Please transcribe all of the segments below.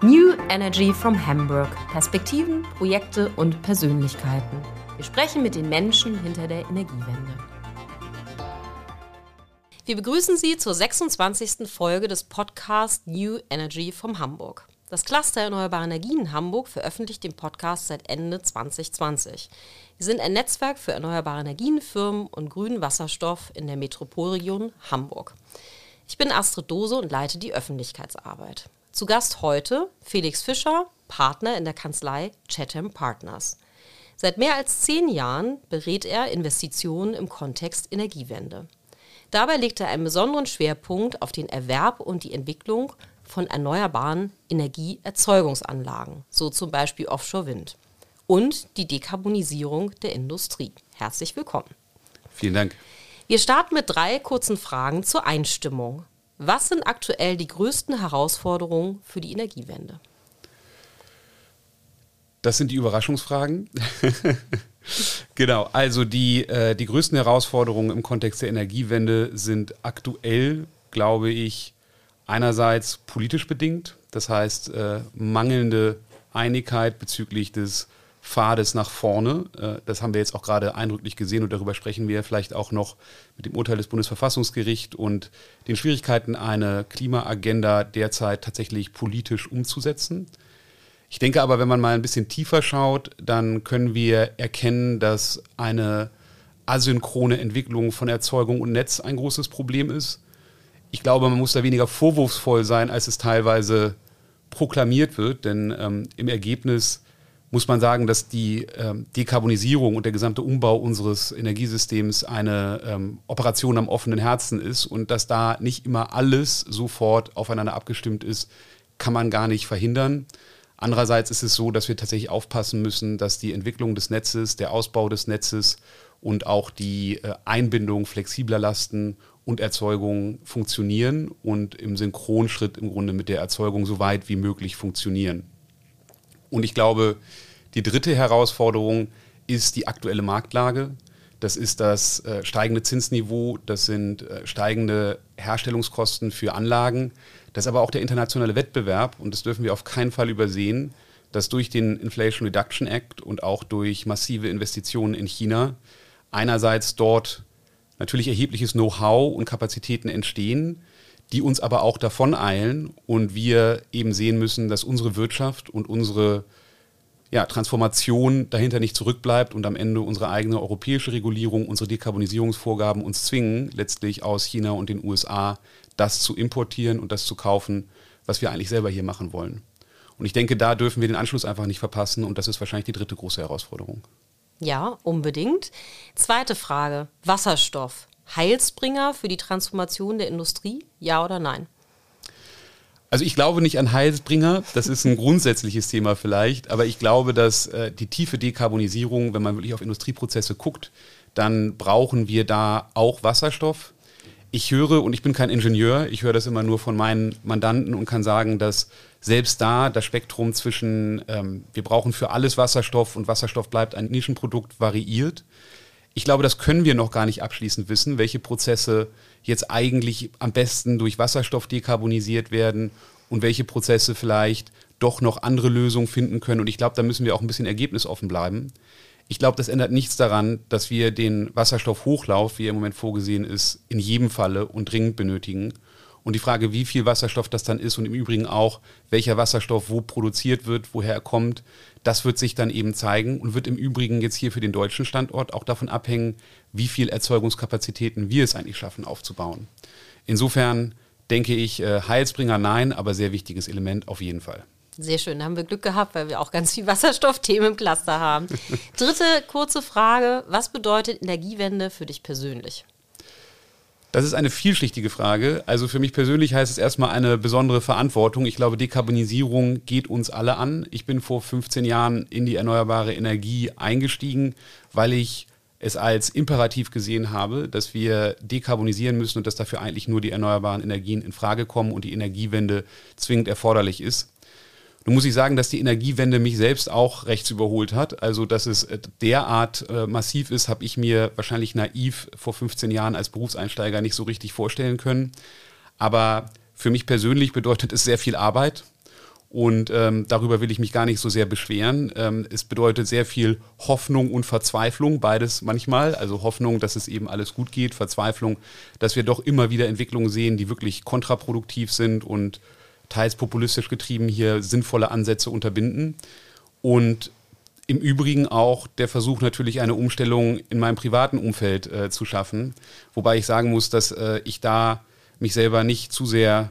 New Energy from Hamburg. Perspektiven, Projekte und Persönlichkeiten. Wir sprechen mit den Menschen hinter der Energiewende. Wir begrüßen Sie zur 26. Folge des Podcasts New Energy from Hamburg. Das Cluster Erneuerbare Energien Hamburg veröffentlicht den Podcast seit Ende 2020. Wir sind ein Netzwerk für erneuerbare Energienfirmen und grünen Wasserstoff in der Metropolregion Hamburg. Ich bin Astrid Dose und leite die Öffentlichkeitsarbeit. Zu Gast heute Felix Fischer, Partner in der Kanzlei Chatham Partners. Seit mehr als zehn Jahren berät er Investitionen im Kontext Energiewende. Dabei legt er einen besonderen Schwerpunkt auf den Erwerb und die Entwicklung von erneuerbaren Energieerzeugungsanlagen, so zum Beispiel Offshore-Wind, und die Dekarbonisierung der Industrie. Herzlich willkommen. Vielen Dank. Wir starten mit drei kurzen Fragen zur Einstimmung. Was sind aktuell die größten Herausforderungen für die Energiewende? Das sind die Überraschungsfragen. genau, also die, äh, die größten Herausforderungen im Kontext der Energiewende sind aktuell, glaube ich, einerseits politisch bedingt, das heißt äh, mangelnde Einigkeit bezüglich des Pfades nach vorne. Äh, das haben wir jetzt auch gerade eindrücklich gesehen und darüber sprechen wir vielleicht auch noch mit dem Urteil des Bundesverfassungsgerichts und den Schwierigkeiten, eine Klimaagenda derzeit tatsächlich politisch umzusetzen. Ich denke aber, wenn man mal ein bisschen tiefer schaut, dann können wir erkennen, dass eine asynchrone Entwicklung von Erzeugung und Netz ein großes Problem ist. Ich glaube, man muss da weniger vorwurfsvoll sein, als es teilweise proklamiert wird, denn ähm, im Ergebnis muss man sagen, dass die ähm, Dekarbonisierung und der gesamte Umbau unseres Energiesystems eine ähm, Operation am offenen Herzen ist und dass da nicht immer alles sofort aufeinander abgestimmt ist, kann man gar nicht verhindern. Andererseits ist es so, dass wir tatsächlich aufpassen müssen, dass die Entwicklung des Netzes, der Ausbau des Netzes und auch die äh, Einbindung flexibler Lasten und Erzeugung funktionieren und im Synchronschritt im Grunde mit der Erzeugung so weit wie möglich funktionieren. Und ich glaube, die dritte Herausforderung ist die aktuelle Marktlage. Das ist das äh, steigende Zinsniveau, das sind äh, steigende Herstellungskosten für Anlagen, das ist aber auch der internationale Wettbewerb und das dürfen wir auf keinen Fall übersehen, dass durch den Inflation Reduction Act und auch durch massive Investitionen in China einerseits dort natürlich erhebliches Know-how und Kapazitäten entstehen, die uns aber auch davon eilen und wir eben sehen müssen, dass unsere Wirtschaft und unsere ja, Transformation dahinter nicht zurückbleibt und am Ende unsere eigene europäische Regulierung, unsere Dekarbonisierungsvorgaben uns zwingen, letztlich aus China und den USA das zu importieren und das zu kaufen, was wir eigentlich selber hier machen wollen. Und ich denke, da dürfen wir den Anschluss einfach nicht verpassen und das ist wahrscheinlich die dritte große Herausforderung. Ja, unbedingt. Zweite Frage, Wasserstoff. Heilsbringer für die Transformation der Industrie? Ja oder nein? Also ich glaube nicht an Heilsbringer, das ist ein grundsätzliches Thema vielleicht, aber ich glaube, dass äh, die tiefe Dekarbonisierung, wenn man wirklich auf Industrieprozesse guckt, dann brauchen wir da auch Wasserstoff. Ich höre, und ich bin kein Ingenieur, ich höre das immer nur von meinen Mandanten und kann sagen, dass selbst da das Spektrum zwischen, ähm, wir brauchen für alles Wasserstoff und Wasserstoff bleibt ein Nischenprodukt, variiert. Ich glaube, das können wir noch gar nicht abschließend wissen, welche Prozesse jetzt eigentlich am besten durch Wasserstoff dekarbonisiert werden und welche Prozesse vielleicht doch noch andere Lösungen finden können. Und ich glaube, da müssen wir auch ein bisschen ergebnisoffen bleiben. Ich glaube, das ändert nichts daran, dass wir den Wasserstoffhochlauf, wie er im Moment vorgesehen ist, in jedem Falle und dringend benötigen. Und die Frage, wie viel Wasserstoff das dann ist und im Übrigen auch, welcher Wasserstoff wo produziert wird, woher er kommt, das wird sich dann eben zeigen und wird im Übrigen jetzt hier für den deutschen Standort auch davon abhängen, wie viel Erzeugungskapazitäten wir es eigentlich schaffen aufzubauen. Insofern denke ich, äh, Heilsbringer nein, aber sehr wichtiges Element auf jeden Fall. Sehr schön, da haben wir Glück gehabt, weil wir auch ganz viel Wasserstoffthemen im Cluster haben. Dritte kurze Frage, was bedeutet Energiewende für dich persönlich? Das ist eine vielschichtige Frage. Also für mich persönlich heißt es erstmal eine besondere Verantwortung. Ich glaube, Dekarbonisierung geht uns alle an. Ich bin vor 15 Jahren in die erneuerbare Energie eingestiegen, weil ich es als imperativ gesehen habe, dass wir dekarbonisieren müssen und dass dafür eigentlich nur die erneuerbaren Energien in Frage kommen und die Energiewende zwingend erforderlich ist. Nun muss ich sagen, dass die Energiewende mich selbst auch rechts überholt hat. Also, dass es äh, derart äh, massiv ist, habe ich mir wahrscheinlich naiv vor 15 Jahren als Berufseinsteiger nicht so richtig vorstellen können. Aber für mich persönlich bedeutet es sehr viel Arbeit. Und ähm, darüber will ich mich gar nicht so sehr beschweren. Ähm, es bedeutet sehr viel Hoffnung und Verzweiflung, beides manchmal. Also Hoffnung, dass es eben alles gut geht, Verzweiflung, dass wir doch immer wieder Entwicklungen sehen, die wirklich kontraproduktiv sind und teils populistisch getrieben hier sinnvolle Ansätze unterbinden. Und im Übrigen auch der Versuch natürlich eine Umstellung in meinem privaten Umfeld äh, zu schaffen. Wobei ich sagen muss, dass äh, ich da mich selber nicht zu sehr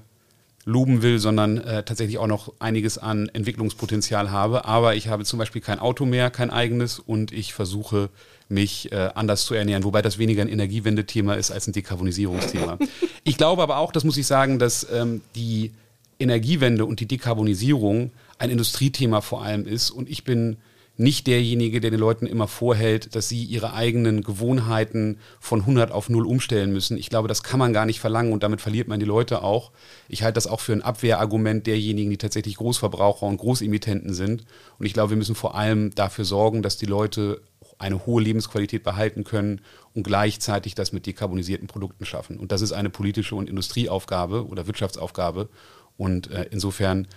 loben will, sondern äh, tatsächlich auch noch einiges an Entwicklungspotenzial habe. Aber ich habe zum Beispiel kein Auto mehr, kein eigenes und ich versuche mich äh, anders zu ernähren, wobei das weniger ein Energiewendethema ist als ein Dekarbonisierungsthema. ich glaube aber auch, das muss ich sagen, dass ähm, die Energiewende und die Dekarbonisierung ein Industriethema vor allem ist und ich bin nicht derjenige, der den Leuten immer vorhält, dass sie ihre eigenen Gewohnheiten von 100 auf 0 umstellen müssen. Ich glaube, das kann man gar nicht verlangen und damit verliert man die Leute auch. Ich halte das auch für ein Abwehrargument derjenigen, die tatsächlich Großverbraucher und Großemittenten sind. Und ich glaube, wir müssen vor allem dafür sorgen, dass die Leute eine hohe Lebensqualität behalten können und gleichzeitig das mit dekarbonisierten Produkten schaffen. Und das ist eine politische und Industrieaufgabe oder Wirtschaftsaufgabe. Und äh, insofern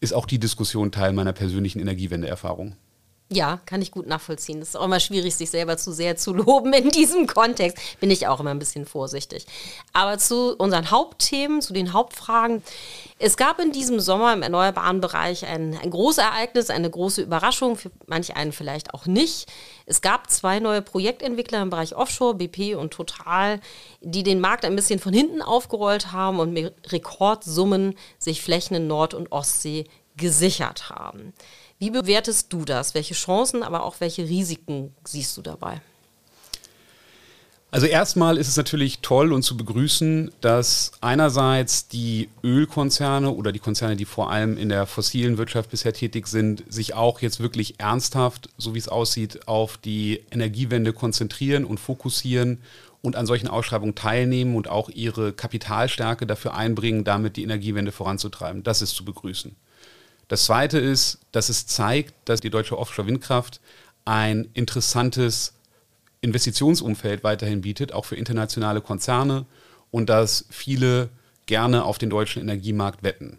ist auch die Diskussion Teil meiner persönlichen Energiewendeerfahrung. Ja, kann ich gut nachvollziehen. Es ist auch immer schwierig, sich selber zu sehr zu loben in diesem Kontext. Bin ich auch immer ein bisschen vorsichtig. Aber zu unseren Hauptthemen, zu den Hauptfragen. Es gab in diesem Sommer im erneuerbaren Bereich ein, ein großes Ereignis, eine große Überraschung, für manch einen vielleicht auch nicht. Es gab zwei neue Projektentwickler im Bereich Offshore, BP und Total, die den Markt ein bisschen von hinten aufgerollt haben und mit Rekordsummen sich Flächen in Nord- und Ostsee gesichert haben. Wie bewertest du das? Welche Chancen, aber auch welche Risiken siehst du dabei? Also erstmal ist es natürlich toll und zu begrüßen, dass einerseits die Ölkonzerne oder die Konzerne, die vor allem in der fossilen Wirtschaft bisher tätig sind, sich auch jetzt wirklich ernsthaft, so wie es aussieht, auf die Energiewende konzentrieren und fokussieren und an solchen Ausschreibungen teilnehmen und auch ihre Kapitalstärke dafür einbringen, damit die Energiewende voranzutreiben. Das ist zu begrüßen. Das Zweite ist, dass es zeigt, dass die deutsche Offshore-Windkraft ein interessantes Investitionsumfeld weiterhin bietet, auch für internationale Konzerne und dass viele gerne auf den deutschen Energiemarkt wetten.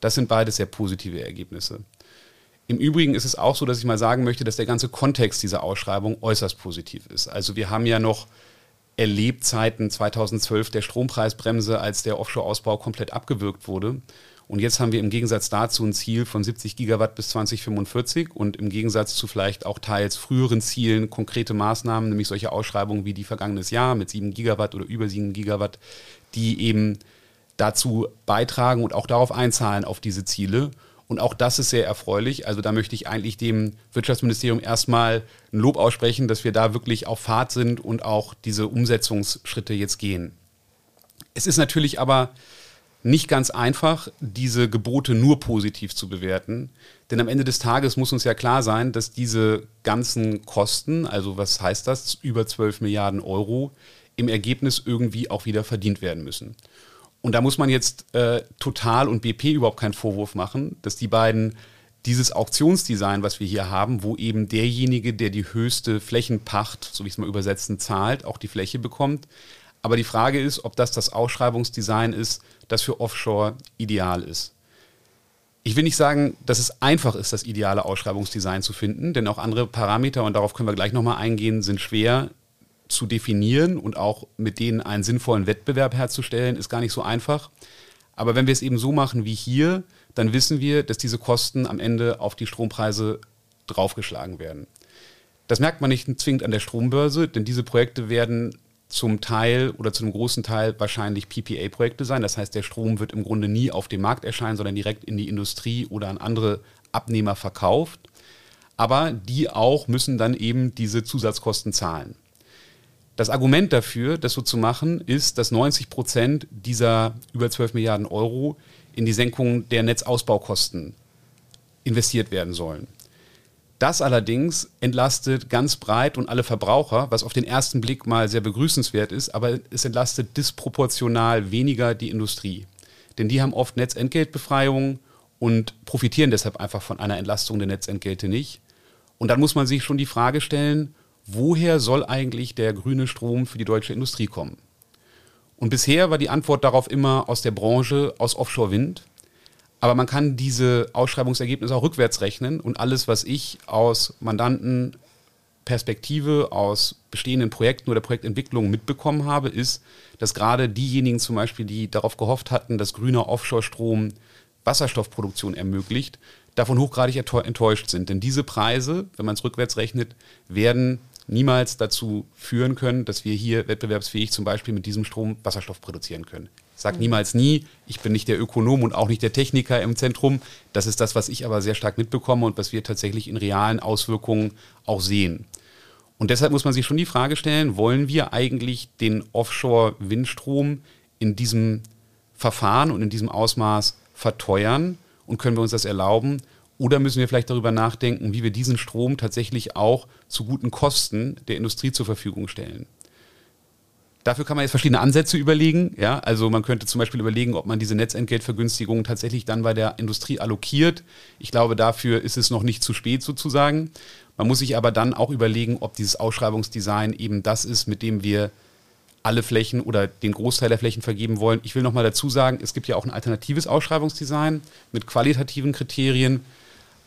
Das sind beides sehr positive Ergebnisse. Im Übrigen ist es auch so, dass ich mal sagen möchte, dass der ganze Kontext dieser Ausschreibung äußerst positiv ist. Also wir haben ja noch erlebt Zeiten 2012 der Strompreisbremse, als der Offshore-Ausbau komplett abgewürgt wurde. Und jetzt haben wir im Gegensatz dazu ein Ziel von 70 Gigawatt bis 2045 und im Gegensatz zu vielleicht auch teils früheren Zielen konkrete Maßnahmen, nämlich solche Ausschreibungen wie die vergangenes Jahr mit 7 Gigawatt oder über 7 Gigawatt, die eben dazu beitragen und auch darauf einzahlen auf diese Ziele. Und auch das ist sehr erfreulich. Also da möchte ich eigentlich dem Wirtschaftsministerium erstmal ein Lob aussprechen, dass wir da wirklich auf Fahrt sind und auch diese Umsetzungsschritte jetzt gehen. Es ist natürlich aber nicht ganz einfach, diese Gebote nur positiv zu bewerten. Denn am Ende des Tages muss uns ja klar sein, dass diese ganzen Kosten, also was heißt das, über 12 Milliarden Euro, im Ergebnis irgendwie auch wieder verdient werden müssen. Und da muss man jetzt äh, Total und BP überhaupt keinen Vorwurf machen, dass die beiden dieses Auktionsdesign, was wir hier haben, wo eben derjenige, der die höchste Flächenpacht, so wie ich es mal übersetzen, zahlt, auch die Fläche bekommt. Aber die Frage ist, ob das das Ausschreibungsdesign ist, das für Offshore ideal ist. Ich will nicht sagen, dass es einfach ist, das ideale Ausschreibungsdesign zu finden, denn auch andere Parameter, und darauf können wir gleich nochmal eingehen, sind schwer zu definieren und auch mit denen einen sinnvollen Wettbewerb herzustellen, ist gar nicht so einfach. Aber wenn wir es eben so machen wie hier, dann wissen wir, dass diese Kosten am Ende auf die Strompreise draufgeschlagen werden. Das merkt man nicht zwingend an der Strombörse, denn diese Projekte werden zum Teil oder zu einem großen Teil wahrscheinlich PPA-Projekte sein. Das heißt, der Strom wird im Grunde nie auf dem Markt erscheinen, sondern direkt in die Industrie oder an andere Abnehmer verkauft. Aber die auch müssen dann eben diese Zusatzkosten zahlen. Das Argument dafür, das so zu machen, ist, dass 90 Prozent dieser über 12 Milliarden Euro in die Senkung der Netzausbaukosten investiert werden sollen. Das allerdings entlastet ganz breit und alle Verbraucher, was auf den ersten Blick mal sehr begrüßenswert ist, aber es entlastet disproportional weniger die Industrie. Denn die haben oft Netzentgeltbefreiungen und profitieren deshalb einfach von einer Entlastung der Netzentgelte nicht. Und dann muss man sich schon die Frage stellen, woher soll eigentlich der grüne Strom für die deutsche Industrie kommen? Und bisher war die Antwort darauf immer aus der Branche, aus Offshore-Wind. Aber man kann diese Ausschreibungsergebnisse auch rückwärts rechnen und alles, was ich aus Mandantenperspektive, aus bestehenden Projekten oder Projektentwicklungen mitbekommen habe, ist, dass gerade diejenigen zum Beispiel, die darauf gehofft hatten, dass grüner Offshore-Strom Wasserstoffproduktion ermöglicht, davon hochgradig enttäuscht sind. Denn diese Preise, wenn man es rückwärts rechnet, werden niemals dazu führen können, dass wir hier wettbewerbsfähig zum Beispiel mit diesem Strom Wasserstoff produzieren können. Sage niemals nie, ich bin nicht der Ökonom und auch nicht der Techniker im Zentrum. Das ist das, was ich aber sehr stark mitbekomme und was wir tatsächlich in realen Auswirkungen auch sehen. Und deshalb muss man sich schon die Frage stellen, wollen wir eigentlich den Offshore-Windstrom in diesem Verfahren und in diesem Ausmaß verteuern und können wir uns das erlauben? Oder müssen wir vielleicht darüber nachdenken, wie wir diesen Strom tatsächlich auch zu guten Kosten der Industrie zur Verfügung stellen? Dafür kann man jetzt verschiedene Ansätze überlegen. Ja? Also man könnte zum Beispiel überlegen, ob man diese Netzentgeltvergünstigungen tatsächlich dann bei der Industrie allokiert. Ich glaube, dafür ist es noch nicht zu spät sozusagen. Man muss sich aber dann auch überlegen, ob dieses Ausschreibungsdesign eben das ist, mit dem wir alle Flächen oder den Großteil der Flächen vergeben wollen. Ich will nochmal dazu sagen, es gibt ja auch ein alternatives Ausschreibungsdesign mit qualitativen Kriterien.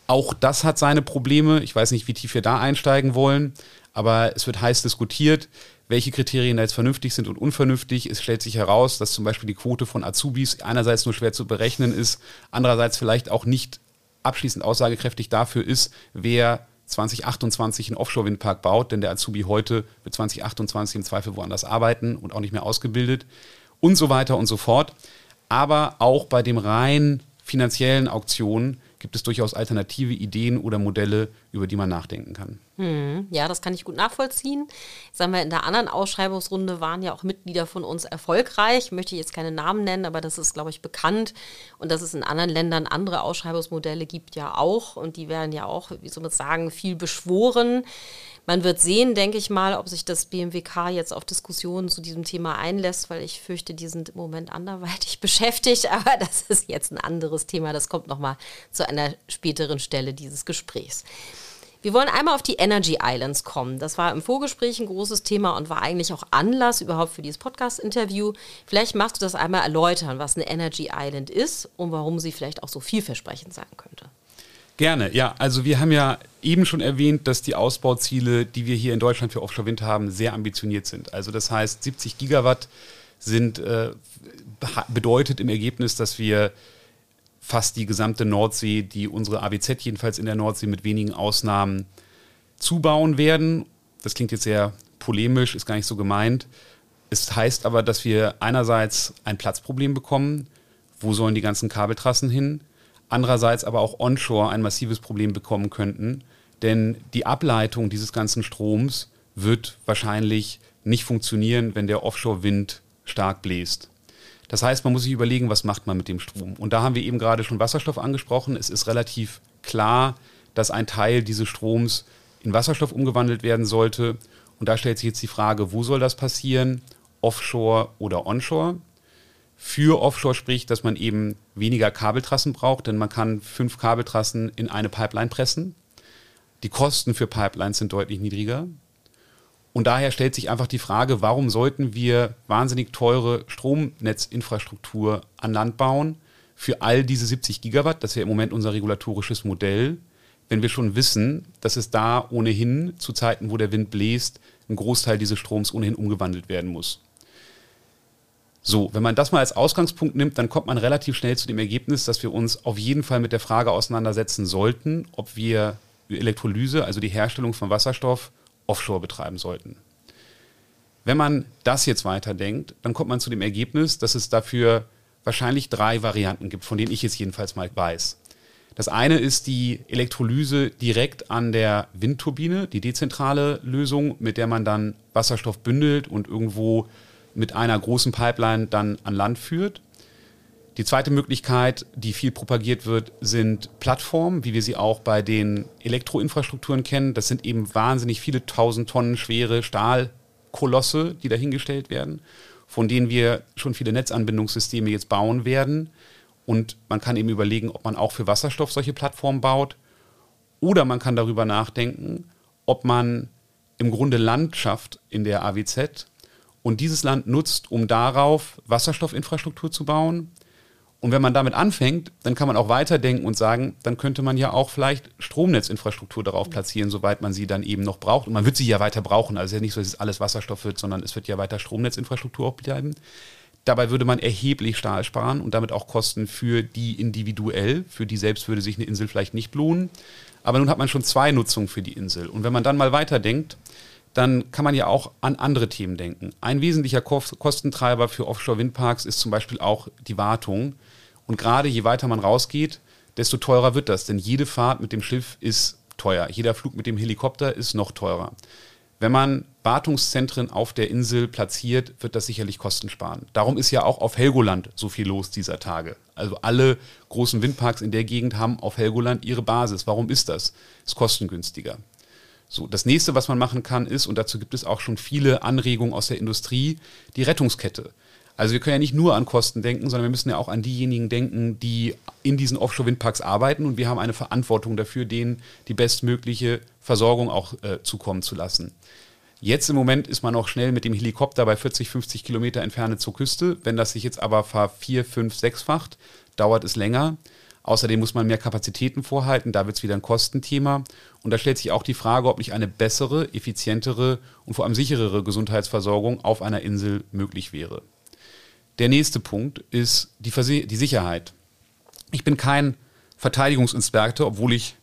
Auch das hat seine Probleme. Ich weiß nicht, wie tief wir da einsteigen wollen, aber es wird heiß diskutiert, welche Kriterien da jetzt vernünftig sind und unvernünftig. Es stellt sich heraus, dass zum Beispiel die Quote von Azubis einerseits nur schwer zu berechnen ist, andererseits vielleicht auch nicht abschließend aussagekräftig dafür ist, wer 2028 einen Offshore-Windpark baut, denn der Azubi heute wird 2028 im Zweifel woanders arbeiten und auch nicht mehr ausgebildet und so weiter und so fort. Aber auch bei dem rein finanziellen Auktionen gibt es durchaus alternative Ideen oder Modelle, über die man nachdenken kann. Hm, ja, das kann ich gut nachvollziehen. Sagen wir, in der anderen Ausschreibungsrunde waren ja auch Mitglieder von uns erfolgreich. Ich möchte jetzt keine Namen nennen, aber das ist, glaube ich, bekannt. Und dass es in anderen Ländern andere Ausschreibungsmodelle gibt, ja auch. Und die werden ja auch, wie soll man sagen, viel beschworen. Man wird sehen, denke ich mal, ob sich das BMWK jetzt auf Diskussionen zu diesem Thema einlässt, weil ich fürchte, die sind im Moment anderweitig beschäftigt. Aber das ist jetzt ein anderes Thema. Das kommt nochmal zu einer späteren Stelle dieses Gesprächs. Wir wollen einmal auf die Energy Islands kommen. Das war im Vorgespräch ein großes Thema und war eigentlich auch Anlass überhaupt für dieses Podcast-Interview. Vielleicht magst du das einmal erläutern, was eine Energy Island ist und warum sie vielleicht auch so vielversprechend sein könnte. Gerne, ja. Also wir haben ja eben schon erwähnt, dass die Ausbauziele, die wir hier in Deutschland für Offshore-Wind haben, sehr ambitioniert sind. Also das heißt, 70 Gigawatt sind, äh, bedeutet im Ergebnis, dass wir fast die gesamte Nordsee, die unsere AWZ jedenfalls in der Nordsee mit wenigen Ausnahmen zubauen werden. Das klingt jetzt sehr polemisch, ist gar nicht so gemeint. Es heißt aber, dass wir einerseits ein Platzproblem bekommen. Wo sollen die ganzen Kabeltrassen hin? andererseits aber auch onshore ein massives Problem bekommen könnten. Denn die Ableitung dieses ganzen Stroms wird wahrscheinlich nicht funktionieren, wenn der Offshore-Wind stark bläst. Das heißt, man muss sich überlegen, was macht man mit dem Strom. Und da haben wir eben gerade schon Wasserstoff angesprochen. Es ist relativ klar, dass ein Teil dieses Stroms in Wasserstoff umgewandelt werden sollte. Und da stellt sich jetzt die Frage, wo soll das passieren? Offshore oder onshore? für Offshore spricht, dass man eben weniger Kabeltrassen braucht, denn man kann fünf Kabeltrassen in eine Pipeline pressen. Die Kosten für Pipelines sind deutlich niedriger. Und daher stellt sich einfach die Frage, warum sollten wir wahnsinnig teure Stromnetzinfrastruktur an Land bauen für all diese 70 Gigawatt, das wäre im Moment unser regulatorisches Modell, wenn wir schon wissen, dass es da ohnehin zu Zeiten, wo der Wind bläst, ein Großteil dieses Stroms ohnehin umgewandelt werden muss. So, wenn man das mal als Ausgangspunkt nimmt, dann kommt man relativ schnell zu dem Ergebnis, dass wir uns auf jeden Fall mit der Frage auseinandersetzen sollten, ob wir Elektrolyse, also die Herstellung von Wasserstoff, offshore betreiben sollten. Wenn man das jetzt weiterdenkt, dann kommt man zu dem Ergebnis, dass es dafür wahrscheinlich drei Varianten gibt, von denen ich jetzt jedenfalls mal weiß. Das eine ist die Elektrolyse direkt an der Windturbine, die dezentrale Lösung, mit der man dann Wasserstoff bündelt und irgendwo mit einer großen Pipeline dann an Land führt. Die zweite Möglichkeit, die viel propagiert wird, sind Plattformen, wie wir sie auch bei den Elektroinfrastrukturen kennen. Das sind eben wahnsinnig viele tausend Tonnen schwere Stahlkolosse, die dahingestellt werden, von denen wir schon viele Netzanbindungssysteme jetzt bauen werden. Und man kann eben überlegen, ob man auch für Wasserstoff solche Plattformen baut. Oder man kann darüber nachdenken, ob man im Grunde Land schafft in der AWZ und dieses Land nutzt, um darauf Wasserstoffinfrastruktur zu bauen. Und wenn man damit anfängt, dann kann man auch weiterdenken und sagen, dann könnte man ja auch vielleicht Stromnetzinfrastruktur darauf platzieren, soweit man sie dann eben noch braucht. Und man wird sie ja weiter brauchen. Also es ist ja nicht so, dass es alles Wasserstoff wird, sondern es wird ja weiter Stromnetzinfrastruktur auch bleiben. Dabei würde man erheblich Stahl sparen und damit auch Kosten für die individuell. Für die selbst würde sich eine Insel vielleicht nicht lohnen. Aber nun hat man schon zwei Nutzungen für die Insel. Und wenn man dann mal weiterdenkt, dann kann man ja auch an andere Themen denken. Ein wesentlicher Kostentreiber für Offshore-Windparks ist zum Beispiel auch die Wartung. Und gerade je weiter man rausgeht, desto teurer wird das. Denn jede Fahrt mit dem Schiff ist teuer. Jeder Flug mit dem Helikopter ist noch teurer. Wenn man Wartungszentren auf der Insel platziert, wird das sicherlich Kosten sparen. Darum ist ja auch auf Helgoland so viel los dieser Tage. Also alle großen Windparks in der Gegend haben auf Helgoland ihre Basis. Warum ist das? Ist kostengünstiger. So, das nächste, was man machen kann, ist, und dazu gibt es auch schon viele Anregungen aus der Industrie, die Rettungskette. Also wir können ja nicht nur an Kosten denken, sondern wir müssen ja auch an diejenigen denken, die in diesen Offshore-Windparks arbeiten und wir haben eine Verantwortung dafür, denen die bestmögliche Versorgung auch äh, zukommen zu lassen. Jetzt im Moment ist man noch schnell mit dem Helikopter bei 40, 50 Kilometer Entferne zur Küste. Wenn das sich jetzt aber vier, fünf, sechsfacht, dauert es länger. Außerdem muss man mehr Kapazitäten vorhalten, da wird es wieder ein Kostenthema. Und da stellt sich auch die Frage, ob nicht eine bessere, effizientere und vor allem sicherere Gesundheitsversorgung auf einer Insel möglich wäre. Der nächste Punkt ist die, Verse die Sicherheit. Ich bin kein Verteidigungsinspektor, obwohl ich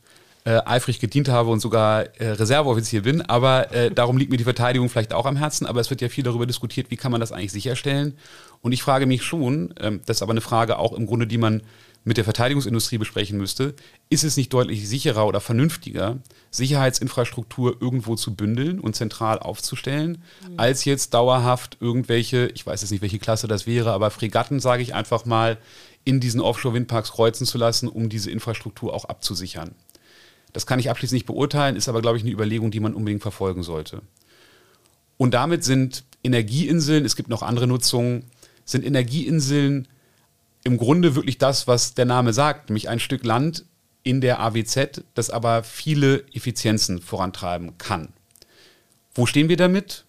äh, eifrig gedient habe und sogar äh, Reserveoffizier bin, aber äh, darum liegt mir die Verteidigung vielleicht auch am Herzen, aber es wird ja viel darüber diskutiert, wie kann man das eigentlich sicherstellen. Und ich frage mich schon, ähm, das ist aber eine Frage auch im Grunde, die man mit der Verteidigungsindustrie besprechen müsste, ist es nicht deutlich sicherer oder vernünftiger, Sicherheitsinfrastruktur irgendwo zu bündeln und zentral aufzustellen, mhm. als jetzt dauerhaft irgendwelche, ich weiß jetzt nicht, welche Klasse das wäre, aber Fregatten, sage ich einfach mal, in diesen Offshore-Windparks kreuzen zu lassen, um diese Infrastruktur auch abzusichern. Das kann ich abschließend nicht beurteilen, ist aber, glaube ich, eine Überlegung, die man unbedingt verfolgen sollte. Und damit sind Energieinseln, es gibt noch andere Nutzungen, sind Energieinseln im Grunde wirklich das, was der Name sagt, nämlich ein Stück Land in der AWZ, das aber viele Effizienzen vorantreiben kann. Wo stehen wir damit?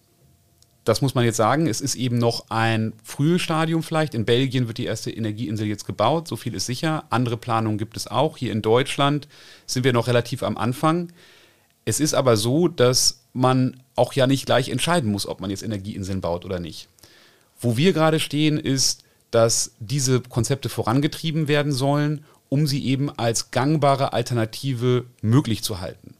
Das muss man jetzt sagen. Es ist eben noch ein frühes Stadium vielleicht. In Belgien wird die erste Energieinsel jetzt gebaut, so viel ist sicher. Andere Planungen gibt es auch. Hier in Deutschland sind wir noch relativ am Anfang. Es ist aber so, dass man auch ja nicht gleich entscheiden muss, ob man jetzt Energieinseln baut oder nicht. Wo wir gerade stehen, ist, dass diese Konzepte vorangetrieben werden sollen, um sie eben als gangbare Alternative möglich zu halten.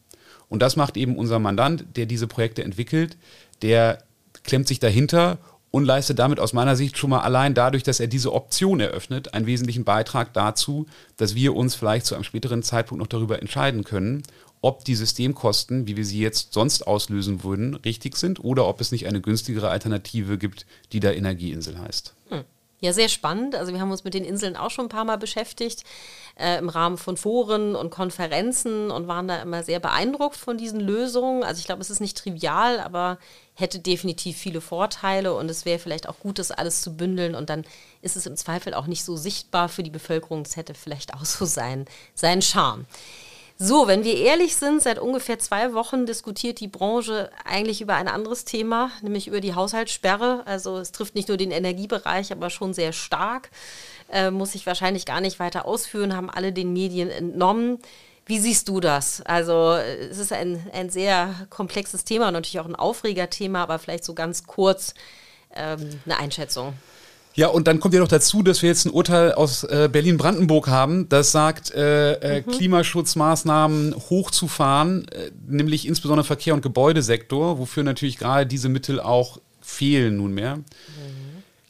Und das macht eben unser Mandant, der diese Projekte entwickelt, der klemmt sich dahinter und leistet damit aus meiner Sicht schon mal allein dadurch, dass er diese Option eröffnet, einen wesentlichen Beitrag dazu, dass wir uns vielleicht zu einem späteren Zeitpunkt noch darüber entscheiden können, ob die Systemkosten, wie wir sie jetzt sonst auslösen würden, richtig sind oder ob es nicht eine günstigere Alternative gibt, die da Energieinsel heißt. Hm. Ja, sehr spannend. Also wir haben uns mit den Inseln auch schon ein paar Mal beschäftigt äh, im Rahmen von Foren und Konferenzen und waren da immer sehr beeindruckt von diesen Lösungen. Also ich glaube, es ist nicht trivial, aber hätte definitiv viele Vorteile und es wäre vielleicht auch gut, das alles zu bündeln und dann ist es im Zweifel auch nicht so sichtbar für die Bevölkerung. Es hätte vielleicht auch so sein, seinen Charme. So, wenn wir ehrlich sind, seit ungefähr zwei Wochen diskutiert die Branche eigentlich über ein anderes Thema, nämlich über die Haushaltssperre. Also es trifft nicht nur den Energiebereich, aber schon sehr stark. Äh, muss ich wahrscheinlich gar nicht weiter ausführen, haben alle den Medien entnommen. Wie siehst du das? Also es ist ein, ein sehr komplexes Thema natürlich auch ein Aufregerthema, aber vielleicht so ganz kurz ähm, eine Einschätzung. Ja, und dann kommt ja noch dazu, dass wir jetzt ein Urteil aus äh, Berlin-Brandenburg haben, das sagt, äh, äh, mhm. Klimaschutzmaßnahmen hochzufahren, äh, nämlich insbesondere Verkehr- und Gebäudesektor, wofür natürlich gerade diese Mittel auch fehlen nunmehr. Mhm.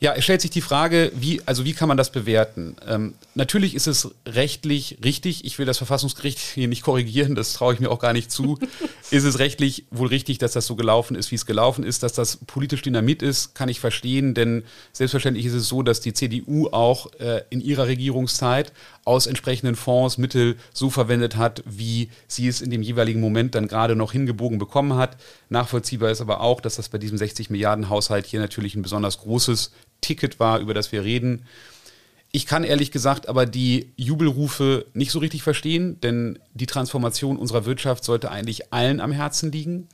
Ja, es stellt sich die Frage, wie, also wie kann man das bewerten? Ähm, natürlich ist es rechtlich richtig, ich will das Verfassungsgericht hier nicht korrigieren, das traue ich mir auch gar nicht zu. ist es rechtlich wohl richtig, dass das so gelaufen ist, wie es gelaufen ist, dass das politisch Dynamit ist, kann ich verstehen, denn selbstverständlich ist es so, dass die CDU auch äh, in ihrer Regierungszeit aus entsprechenden Fonds Mittel so verwendet hat, wie sie es in dem jeweiligen Moment dann gerade noch hingebogen bekommen hat. Nachvollziehbar ist aber auch, dass das bei diesem 60 Milliarden Haushalt hier natürlich ein besonders großes Ticket war, über das wir reden. Ich kann ehrlich gesagt aber die Jubelrufe nicht so richtig verstehen, denn die Transformation unserer Wirtschaft sollte eigentlich allen am Herzen liegen.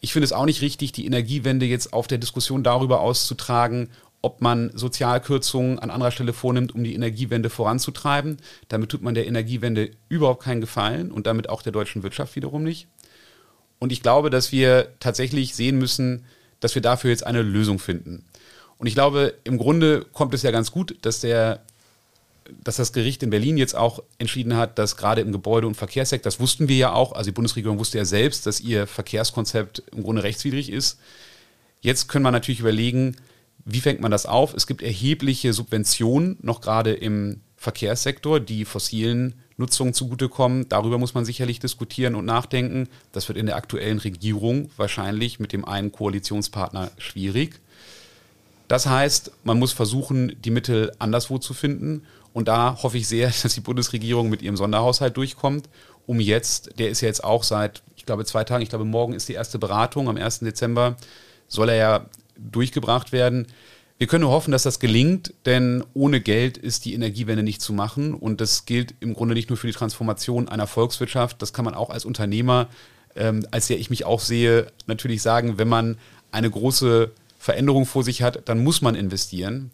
Ich finde es auch nicht richtig, die Energiewende jetzt auf der Diskussion darüber auszutragen, ob man Sozialkürzungen an anderer Stelle vornimmt, um die Energiewende voranzutreiben. Damit tut man der Energiewende überhaupt keinen Gefallen und damit auch der deutschen Wirtschaft wiederum nicht. Und ich glaube, dass wir tatsächlich sehen müssen, dass wir dafür jetzt eine Lösung finden. Und ich glaube, im Grunde kommt es ja ganz gut, dass der dass das Gericht in Berlin jetzt auch entschieden hat, dass gerade im Gebäude- und Verkehrssektor, das wussten wir ja auch, also die Bundesregierung wusste ja selbst, dass ihr Verkehrskonzept im Grunde rechtswidrig ist. Jetzt können wir natürlich überlegen, wie fängt man das auf? Es gibt erhebliche Subventionen, noch gerade im Verkehrssektor, die fossilen Nutzungen zugutekommen. Darüber muss man sicherlich diskutieren und nachdenken. Das wird in der aktuellen Regierung wahrscheinlich mit dem einen Koalitionspartner schwierig. Das heißt, man muss versuchen, die Mittel anderswo zu finden. Und da hoffe ich sehr, dass die Bundesregierung mit ihrem Sonderhaushalt durchkommt, um jetzt, der ist ja jetzt auch seit, ich glaube, zwei Tagen, ich glaube, morgen ist die erste Beratung, am 1. Dezember soll er ja durchgebracht werden. Wir können nur hoffen, dass das gelingt, denn ohne Geld ist die Energiewende nicht zu machen. Und das gilt im Grunde nicht nur für die Transformation einer Volkswirtschaft, das kann man auch als Unternehmer, ähm, als der ich mich auch sehe, natürlich sagen, wenn man eine große Veränderung vor sich hat, dann muss man investieren.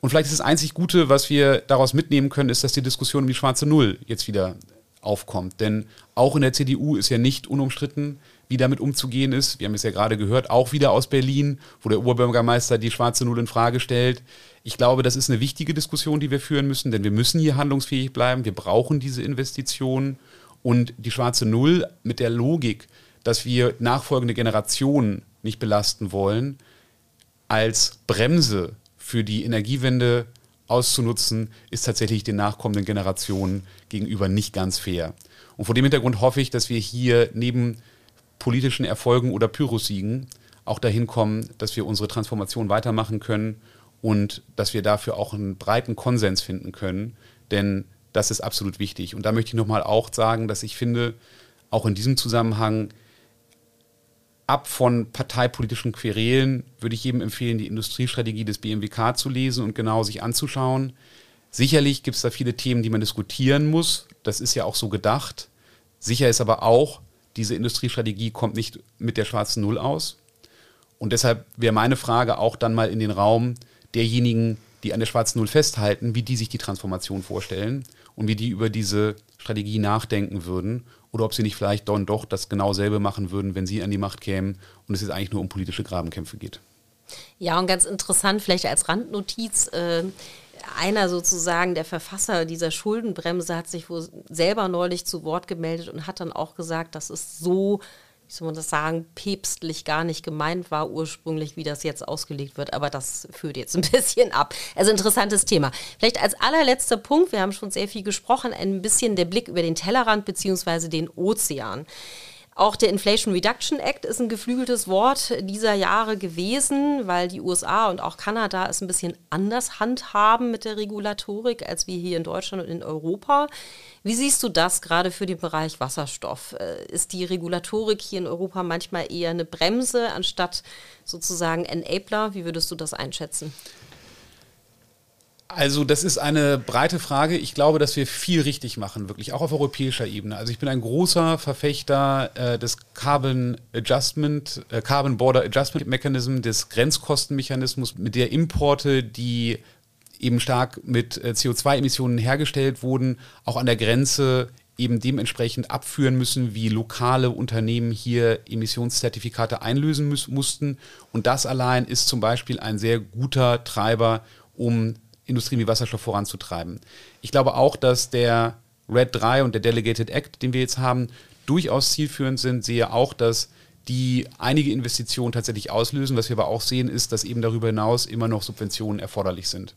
Und vielleicht ist das einzig Gute, was wir daraus mitnehmen können, ist, dass die Diskussion um die schwarze Null jetzt wieder aufkommt. Denn auch in der CDU ist ja nicht unumstritten, wie damit umzugehen ist. Wir haben es ja gerade gehört, auch wieder aus Berlin, wo der Oberbürgermeister die schwarze Null in Frage stellt. Ich glaube, das ist eine wichtige Diskussion, die wir führen müssen, denn wir müssen hier handlungsfähig bleiben. Wir brauchen diese Investitionen und die schwarze Null mit der Logik, dass wir nachfolgende Generationen nicht belasten wollen, als Bremse für die Energiewende auszunutzen, ist tatsächlich den nachkommenden Generationen gegenüber nicht ganz fair. Und vor dem Hintergrund hoffe ich, dass wir hier neben politischen Erfolgen oder Pyrrhussiegen auch dahin kommen, dass wir unsere Transformation weitermachen können und dass wir dafür auch einen breiten Konsens finden können, denn das ist absolut wichtig. Und da möchte ich nochmal auch sagen, dass ich finde, auch in diesem Zusammenhang, ab von parteipolitischen Querelen würde ich jedem empfehlen, die Industriestrategie des BMWK zu lesen und genau sich anzuschauen. Sicherlich gibt es da viele Themen, die man diskutieren muss. Das ist ja auch so gedacht. Sicher ist aber auch, diese Industriestrategie kommt nicht mit der schwarzen Null aus. Und deshalb wäre meine Frage auch dann mal in den Raum derjenigen, die an der schwarzen Null festhalten, wie die sich die Transformation vorstellen und wie die über diese Strategie nachdenken würden oder ob sie nicht vielleicht dann doch das genau selbe machen würden, wenn sie an die Macht kämen und es jetzt eigentlich nur um politische Grabenkämpfe geht. Ja, und ganz interessant, vielleicht als Randnotiz, äh, einer sozusagen der Verfasser dieser Schuldenbremse hat sich wohl selber neulich zu Wort gemeldet und hat dann auch gesagt, dass es so, wie soll man das sagen, päpstlich gar nicht gemeint war ursprünglich, wie das jetzt ausgelegt wird. Aber das führt jetzt ein bisschen ab. Also interessantes Thema. Vielleicht als allerletzter Punkt, wir haben schon sehr viel gesprochen, ein bisschen der Blick über den Tellerrand bzw. den Ozean. Auch der Inflation Reduction Act ist ein geflügeltes Wort dieser Jahre gewesen, weil die USA und auch Kanada es ein bisschen anders handhaben mit der Regulatorik als wir hier in Deutschland und in Europa. Wie siehst du das gerade für den Bereich Wasserstoff? Äh, ist die Regulatorik hier in Europa manchmal eher eine Bremse anstatt sozusagen Enabler? Wie würdest du das einschätzen? Also das ist eine breite Frage. Ich glaube, dass wir viel richtig machen, wirklich, auch auf europäischer Ebene. Also ich bin ein großer Verfechter äh, des Carbon Adjustment, äh, Carbon Border Adjustment Mechanism, des Grenzkostenmechanismus, mit der Importe, die eben stark mit äh, CO2-Emissionen hergestellt wurden, auch an der Grenze eben dementsprechend abführen müssen, wie lokale Unternehmen hier Emissionszertifikate einlösen mussten. Und das allein ist zum Beispiel ein sehr guter Treiber, um Industrien wie Wasserstoff voranzutreiben. Ich glaube auch, dass der RED 3 und der Delegated Act, den wir jetzt haben, durchaus zielführend sind. Sehe auch, dass die einige Investitionen tatsächlich auslösen. Was wir aber auch sehen, ist, dass eben darüber hinaus immer noch Subventionen erforderlich sind.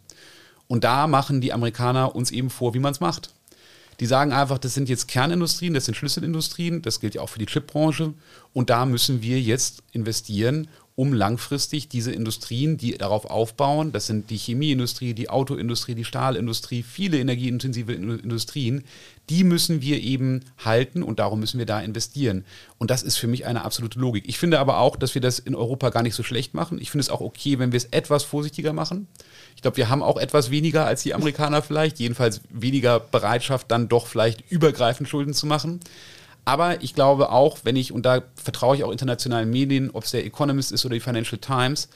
Und da machen die Amerikaner uns eben vor, wie man es macht. Die sagen einfach, das sind jetzt Kernindustrien, das sind Schlüsselindustrien, das gilt ja auch für die Chipbranche. Und da müssen wir jetzt investieren, um langfristig diese Industrien, die darauf aufbauen, das sind die Chemieindustrie, die Autoindustrie, die Stahlindustrie, viele energieintensive Industrien, die müssen wir eben halten und darum müssen wir da investieren. Und das ist für mich eine absolute Logik. Ich finde aber auch, dass wir das in Europa gar nicht so schlecht machen. Ich finde es auch okay, wenn wir es etwas vorsichtiger machen. Ich glaube, wir haben auch etwas weniger als die Amerikaner vielleicht, jedenfalls weniger Bereitschaft, dann doch vielleicht übergreifend Schulden zu machen. Aber ich glaube auch, wenn ich, und da vertraue ich auch internationalen Medien, ob es der Economist ist oder die Financial Times,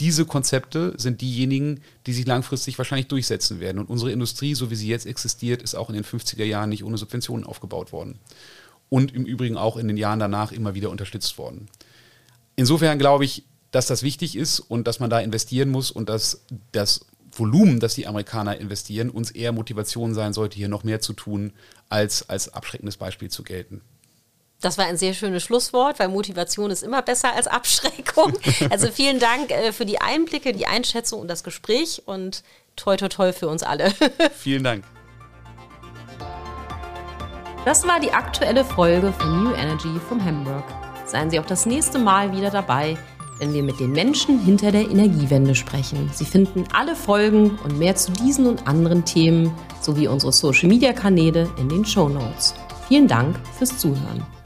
diese Konzepte sind diejenigen, die sich langfristig wahrscheinlich durchsetzen werden. Und unsere Industrie, so wie sie jetzt existiert, ist auch in den 50er Jahren nicht ohne Subventionen aufgebaut worden. Und im Übrigen auch in den Jahren danach immer wieder unterstützt worden. Insofern glaube ich, dass das wichtig ist und dass man da investieren muss und dass das Volumen, das die Amerikaner investieren, uns eher Motivation sein sollte, hier noch mehr zu tun, als als abschreckendes Beispiel zu gelten. Das war ein sehr schönes Schlusswort, weil Motivation ist immer besser als Abschreckung. Also vielen Dank äh, für die Einblicke, die Einschätzung und das Gespräch und toi toi toi für uns alle. Vielen Dank. Das war die aktuelle Folge von New Energy vom Hamburg. Seien Sie auch das nächste Mal wieder dabei, wenn wir mit den Menschen hinter der Energiewende sprechen. Sie finden alle Folgen und mehr zu diesen und anderen Themen sowie unsere Social-Media-Kanäle in den Show Notes. Vielen Dank fürs Zuhören.